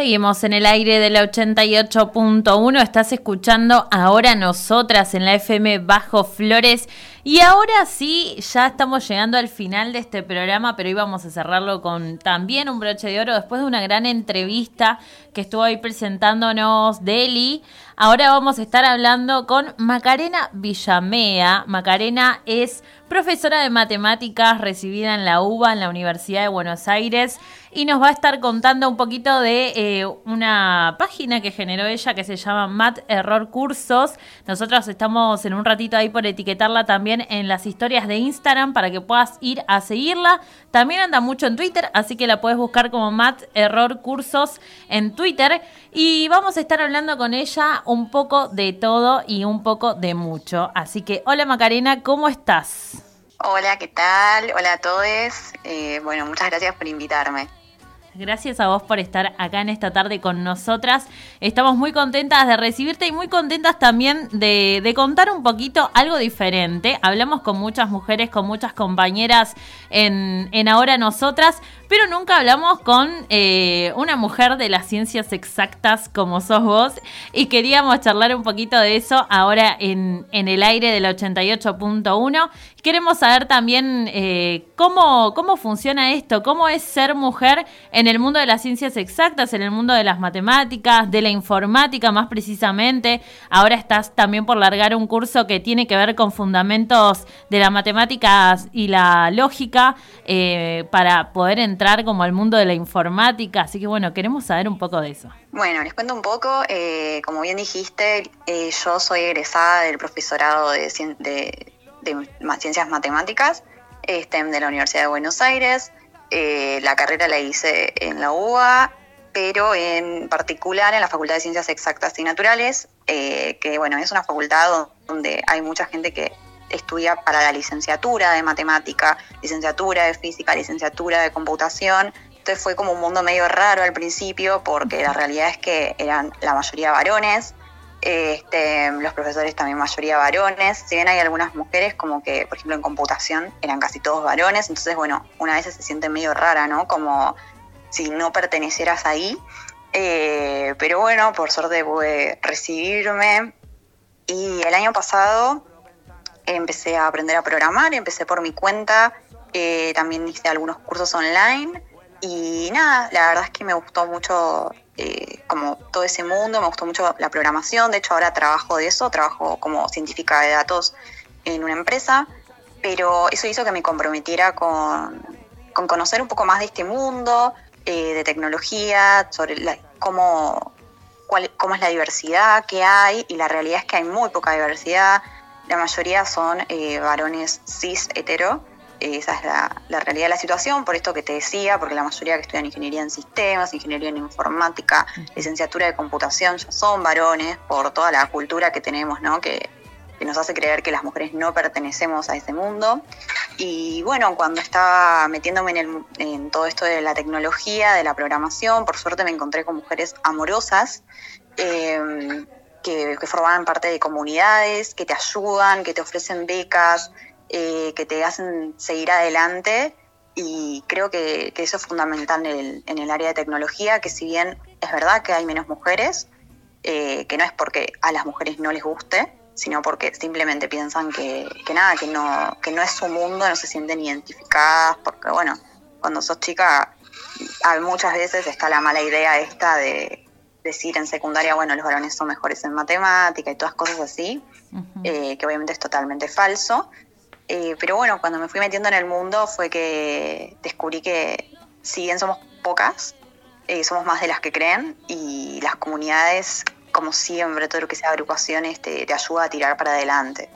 Seguimos en el aire de la 88.1. Estás escuchando ahora nosotras en la FM Bajo Flores. Y ahora sí, ya estamos llegando al final de este programa, pero íbamos a cerrarlo con también un broche de oro después de una gran entrevista que estuvo ahí presentándonos Deli. Ahora vamos a estar hablando con Macarena Villamea. Macarena es profesora de matemáticas recibida en la UBA, en la Universidad de Buenos Aires, y nos va a estar contando un poquito de eh, una página que generó ella que se llama Mat Error Cursos. Nosotros estamos en un ratito ahí por etiquetarla también en las historias de Instagram para que puedas ir a seguirla. También anda mucho en Twitter, así que la puedes buscar como Mat Error Cursos en Twitter. Y vamos a estar hablando con ella un poco de todo y un poco de mucho. Así que, hola Macarena, ¿cómo estás? Hola, ¿qué tal? Hola a todos. Eh, bueno, muchas gracias por invitarme. Gracias a vos por estar acá en esta tarde con nosotras. Estamos muy contentas de recibirte y muy contentas también de, de, contar un poquito algo diferente. Hablamos con muchas mujeres, con muchas compañeras en, en Ahora Nosotras, pero nunca hablamos con eh, una mujer de las ciencias exactas como sos vos. Y queríamos charlar un poquito de eso ahora en, en el aire del 88.1. Queremos saber también eh, cómo, cómo funciona esto, cómo es ser mujer en el mundo de las ciencias exactas, en el mundo de las matemáticas, de la informática más precisamente. Ahora estás también por largar un curso que tiene que ver con fundamentos de las matemáticas y la lógica eh, para poder como al mundo de la informática. Así que bueno, queremos saber un poco de eso. Bueno, les cuento un poco. eh, como bien dijiste, eh, yo soy egresada del profesorado de, Ciencias Matemáticas este, de la Universidad de Buenos Aires. Eh, la carrera la hice en la UBA, pero en particular en la Facultad de Ciencias Exactas y Naturales, eh, que bueno, es una facultad donde hay mucha gente que estudia para la licenciatura de matemática, licenciatura de física, licenciatura de computación. Entonces fue como un mundo medio raro al principio porque la realidad es que eran la mayoría varones, este, los profesores también mayoría varones, si bien hay algunas mujeres como que, por ejemplo, en computación eran casi todos varones, entonces bueno, una vez se siente medio rara, ¿no? Como si no pertenecieras ahí. Eh, pero bueno, por suerte pude recibirme y el año pasado empecé a aprender a programar, empecé por mi cuenta, eh, también hice algunos cursos online y nada, la verdad es que me gustó mucho eh, como todo ese mundo, me gustó mucho la programación, de hecho ahora trabajo de eso, trabajo como científica de datos en una empresa, pero eso hizo que me comprometiera con, con conocer un poco más de este mundo, eh, de tecnología, sobre la- cómo, cuál- cómo es la diversidad que hay, y la realidad es que hay muy poca diversidad, la mayoría son eh, varones cis hetero, eh, esa es la, la realidad de la situación, por esto que te decía, porque la mayoría que estudian ingeniería en sistemas, ingeniería en informática, licenciatura de computación, ya son varones por toda la cultura que tenemos, ¿no? Que, que nos hace creer que las mujeres no pertenecemos a ese mundo. Y bueno, cuando estaba metiéndome en, el- en todo esto de la tecnología, de la programación, por suerte me encontré con mujeres amorosas. eh, que, que forman parte de comunidades, que te ayudan, que te ofrecen becas, eh, que te hacen seguir adelante. Y creo que, eso es fundamental en el, en el área de tecnología, que si bien es verdad que hay menos mujeres, eh, que no es porque a las mujeres no les guste, sino porque simplemente piensan que, que nada, que no, que no es su mundo, no se sienten identificadas, porque bueno, cuando sos chica muchas veces está la mala idea esta de decir en secundaria, bueno, los varones son mejores en matemática y todas cosas así, eh, que obviamente es totalmente falso. Eh, pero bueno, cuando me fui metiendo en el mundo fue que descubrí que si bien somos pocas, eh, somos más de las que creen y las comunidades, como siempre, todo lo que sea agrupaciones te, te ayuda a tirar para adelante.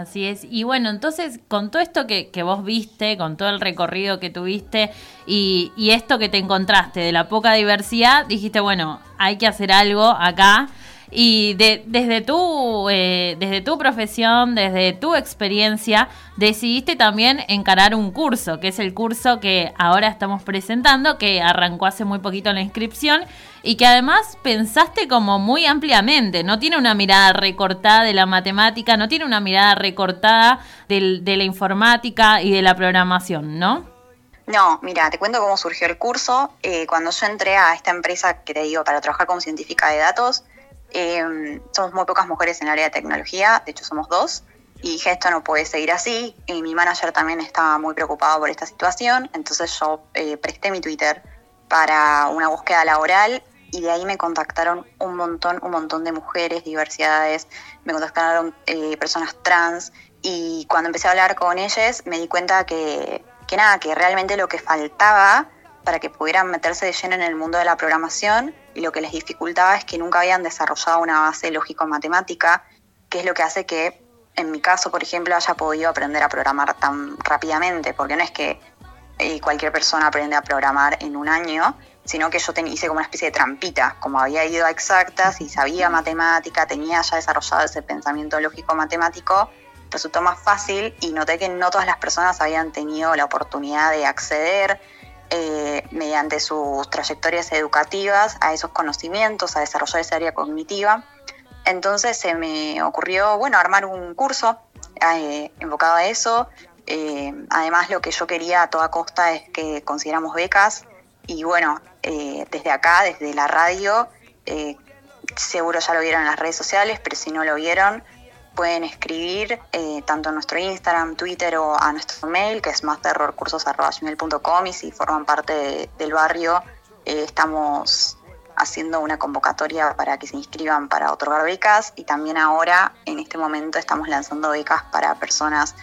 Así es. Y bueno, entonces, con todo esto que, que vos viste, con todo el recorrido que tuviste y, y esto que te encontraste de la poca diversidad, dijiste, bueno, hay que hacer algo acá. Y de- desde, tu, eh, desde tu profesión, desde tu experiencia, decidiste también encarar un curso, que es el curso que ahora estamos presentando, que arrancó hace muy poquito la inscripción y que además pensaste como muy ampliamente, no tiene una mirada recortada de la matemática, no tiene una mirada recortada de la informática y de la programación, ¿no? No, mira, te cuento cómo surgió el curso. Eh, cuando yo entré a esta empresa que te digo para trabajar como científica de datos, eh, somos muy pocas mujeres en el área de tecnología, de hecho somos dos, y esto no puede seguir así. Mi manager también estaba muy preocupado por esta situación, entonces yo eh, presté mi Twitter para una búsqueda laboral y de ahí me contactaron un montón, un montón de mujeres, diversidades, me contactaron eh, personas trans y cuando empecé a hablar con ellas me di cuenta que, que nada, que realmente lo que faltaba para que pudieran meterse de lleno en el mundo de la programación y lo que les dificultaba es que nunca habían desarrollado una base lógico-matemática, que es lo que hace que, en mi caso, por ejemplo, haya podido aprender a programar tan rápidamente, porque no es que eh, cualquier persona aprende a programar en un año, sino que yo ten- hice como una especie de trampita, como había ido a exactas y sabía matemática, tenía ya desarrollado ese pensamiento lógico-matemático, resultó más fácil y noté que no todas las personas habían tenido la oportunidad de acceder eh, mediante sus trayectorias educativas a esos conocimientos, a desarrollar esa área cognitiva. Entonces se me ocurrió, bueno, armar un curso eh, enfocado a eso. Eh, además, lo que yo quería a toda costa es que consiguiéramos becas. Y bueno, eh, desde acá, desde la radio, seguro ya lo vieron en las redes sociales, pero si no lo vieron, pueden escribir eh, tanto a nuestro Instagram, Twitter o a nuestro mail, que es masterrorcursos.gmail.com y si forman parte de- del barrio eh, estamos haciendo una convocatoria para que se inscriban para otorgar becas y también ahora, en este momento, estamos lanzando becas para personas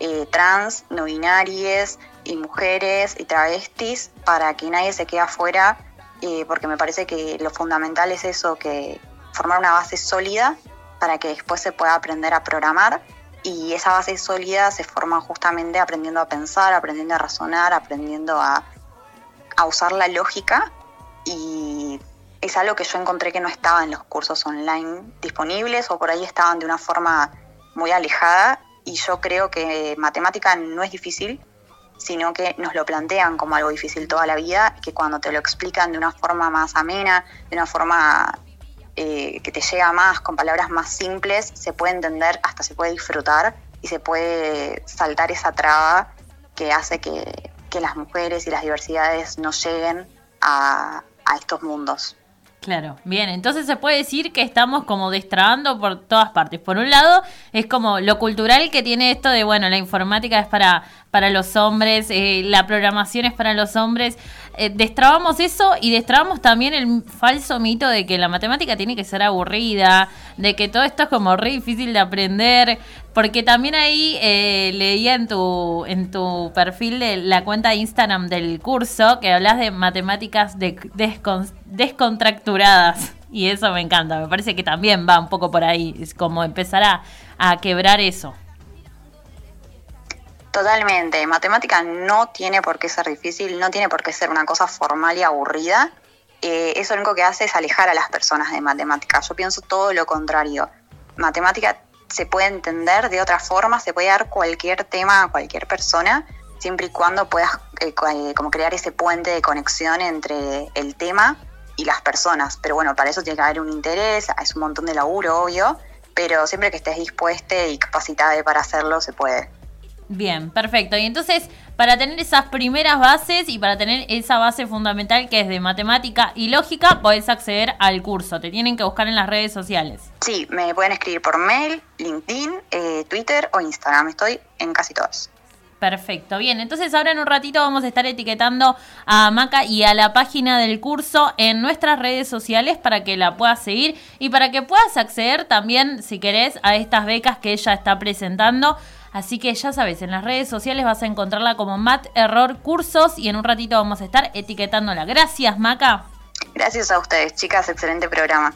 eh, trans, no binarias y mujeres y travestis para que nadie se quede afuera, porque me parece que lo fundamental es eso, que formar una base sólida para que después se pueda aprender a programar. Y esa base sólida se forma justamente aprendiendo a pensar, aprendiendo a razonar, aprendiendo a, usar la lógica. Y es algo que yo encontré que no estaba en los cursos online disponibles o por ahí estaban de una forma muy alejada. Y yo creo que matemática no es difícil, sino que nos lo plantean como algo difícil toda la vida, que cuando te lo explican de una forma más amena, de una forma eh, que te llega más, con palabras más simples, se puede entender, hasta se puede disfrutar y se puede saltar esa traba que hace que, que las mujeres y las diversidades no lleguen a, a estos mundos. Claro, bien, entonces se puede decir que estamos como destrabando por todas partes. Por un lado, es como lo cultural que tiene esto de, bueno, la informática es para, para los hombres, eh, la programación es para los hombres. Eh, destrabamos eso y destrabamos también el falso mito de que la matemática tiene que ser aburrida, de que todo esto es como re difícil de aprender, porque también ahí eh, leía en tu, en tu perfil de la cuenta de Instagram del curso que hablas de matemáticas de, descon- descontracturadas. Y eso me encanta, me parece que también va un poco por ahí, es como empezar a quebrar eso. Totalmente, matemática no tiene por qué ser difícil, no tiene por qué ser una cosa formal y aburrida. Eh, eso lo único que hace es alejar a las personas de matemática. Yo pienso todo lo contrario. Matemática se puede entender de otra forma, se puede dar cualquier tema a cualquier persona, siempre y cuando puedas eh, eh, como crear ese puente de conexión entre el tema y las personas. Pero bueno, para eso tiene que haber un interés, es un montón de laburo, obvio, pero siempre que estés dispuesta y capacitada para hacerlo, se puede. Bien, perfecto. Y entonces, para tener esas primeras bases y para tener esa base fundamental que es de matemática y lógica, podés acceder al curso. Te tienen que buscar en las redes sociales. Sí, me pueden escribir por mail, LinkedIn, eh, Twitter o Instagram. Estoy en casi todas. Perfecto, bien, entonces ahora en un ratito vamos a estar etiquetando a Maca y a la página del curso en nuestras redes sociales para que la puedas seguir y para que puedas acceder también, si querés, a estas becas que ella está presentando. Así que ya sabes, en las redes sociales vas a encontrarla como Mat Error Cursos y en un ratito vamos a estar etiquetándola. Gracias, Maca. Gracias a ustedes, chicas. Excelente programa.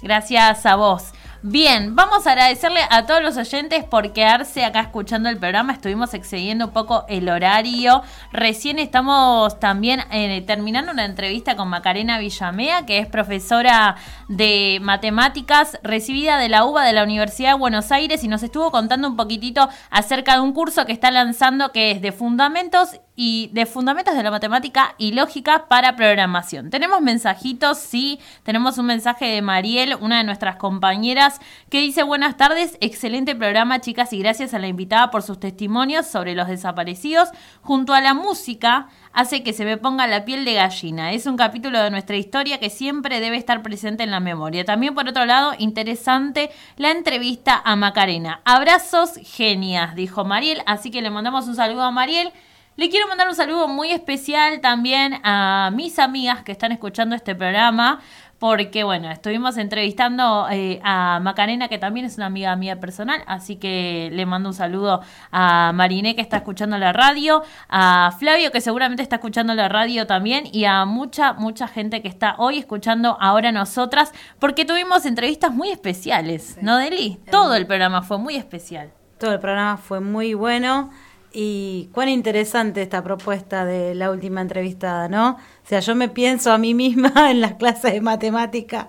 Gracias a vos. Bien, vamos a agradecerle a todos los oyentes por quedarse acá escuchando el programa. Estuvimos excediendo un poco el horario. Recién estamos también eh, terminando una entrevista con Macarena Villamea, que es profesora de matemáticas recibida de la UBA de la Universidad de Buenos Aires y nos estuvo contando un poquitito acerca de un curso que está lanzando que es de fundamentos y de fundamentos de la matemática y lógica para programación. Tenemos mensajitos, sí, tenemos un mensaje de Mariel, una de nuestras compañeras, que dice buenas tardes, excelente programa chicas y gracias a la invitada por sus testimonios sobre los desaparecidos. Junto a la música hace que se me ponga la piel de gallina. Es un capítulo de nuestra historia que siempre debe estar presente en la memoria. También por otro lado, interesante la entrevista a Macarena. Abrazos genias, dijo Mariel, así que le mandamos un saludo a Mariel. Le quiero mandar un saludo muy especial también a mis amigas que están escuchando este programa, porque bueno, estuvimos entrevistando eh, a Macarena, que también es una amiga mía personal, así que le mando un saludo a Mariné, que está escuchando la radio, a Flavio, que seguramente está escuchando la radio también, y a mucha, mucha gente que está hoy escuchando ahora nosotras, porque tuvimos entrevistas muy especiales, ¿no, Deli? Todo el programa fue muy especial. Todo el programa fue muy bueno y cuán interesante esta propuesta de la última entrevistada, ¿no? O sea, yo me pienso a mí misma en las clases de matemática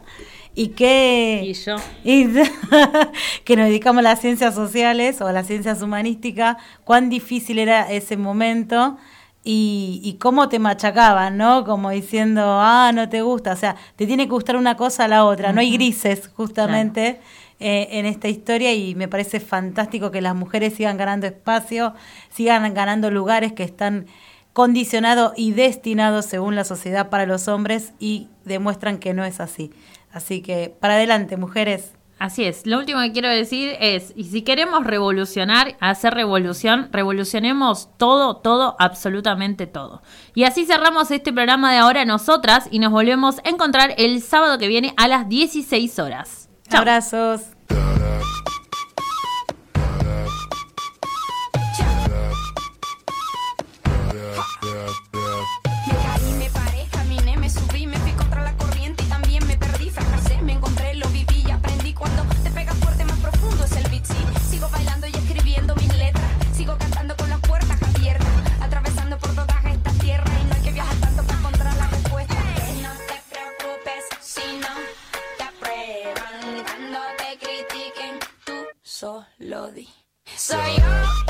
y que... Y yo. que nos dedicamos a las ciencias sociales o a las ciencias humanísticas, cuán difícil era ese momento y, y cómo te machacaban, ¿no? Como diciendo, ah, no te gusta, o sea, te tiene que gustar una cosa a la otra, no hay grises justamente eh, en esta historia y me parece fantástico que las mujeres sigan ganando espacio, sigan ganando lugares que están condicionados y destinados según la sociedad para los hombres y demuestran que no es así. Así que para adelante, mujeres. Así es, lo último que quiero decir es, y si queremos revolucionar, hacer revolución, revolucionemos todo, todo, absolutamente todo. Y así cerramos este programa de ahora nosotras y nos volvemos a encontrar el sábado que viene a las 16 horas. Abrazos. Solo di. Soy yo.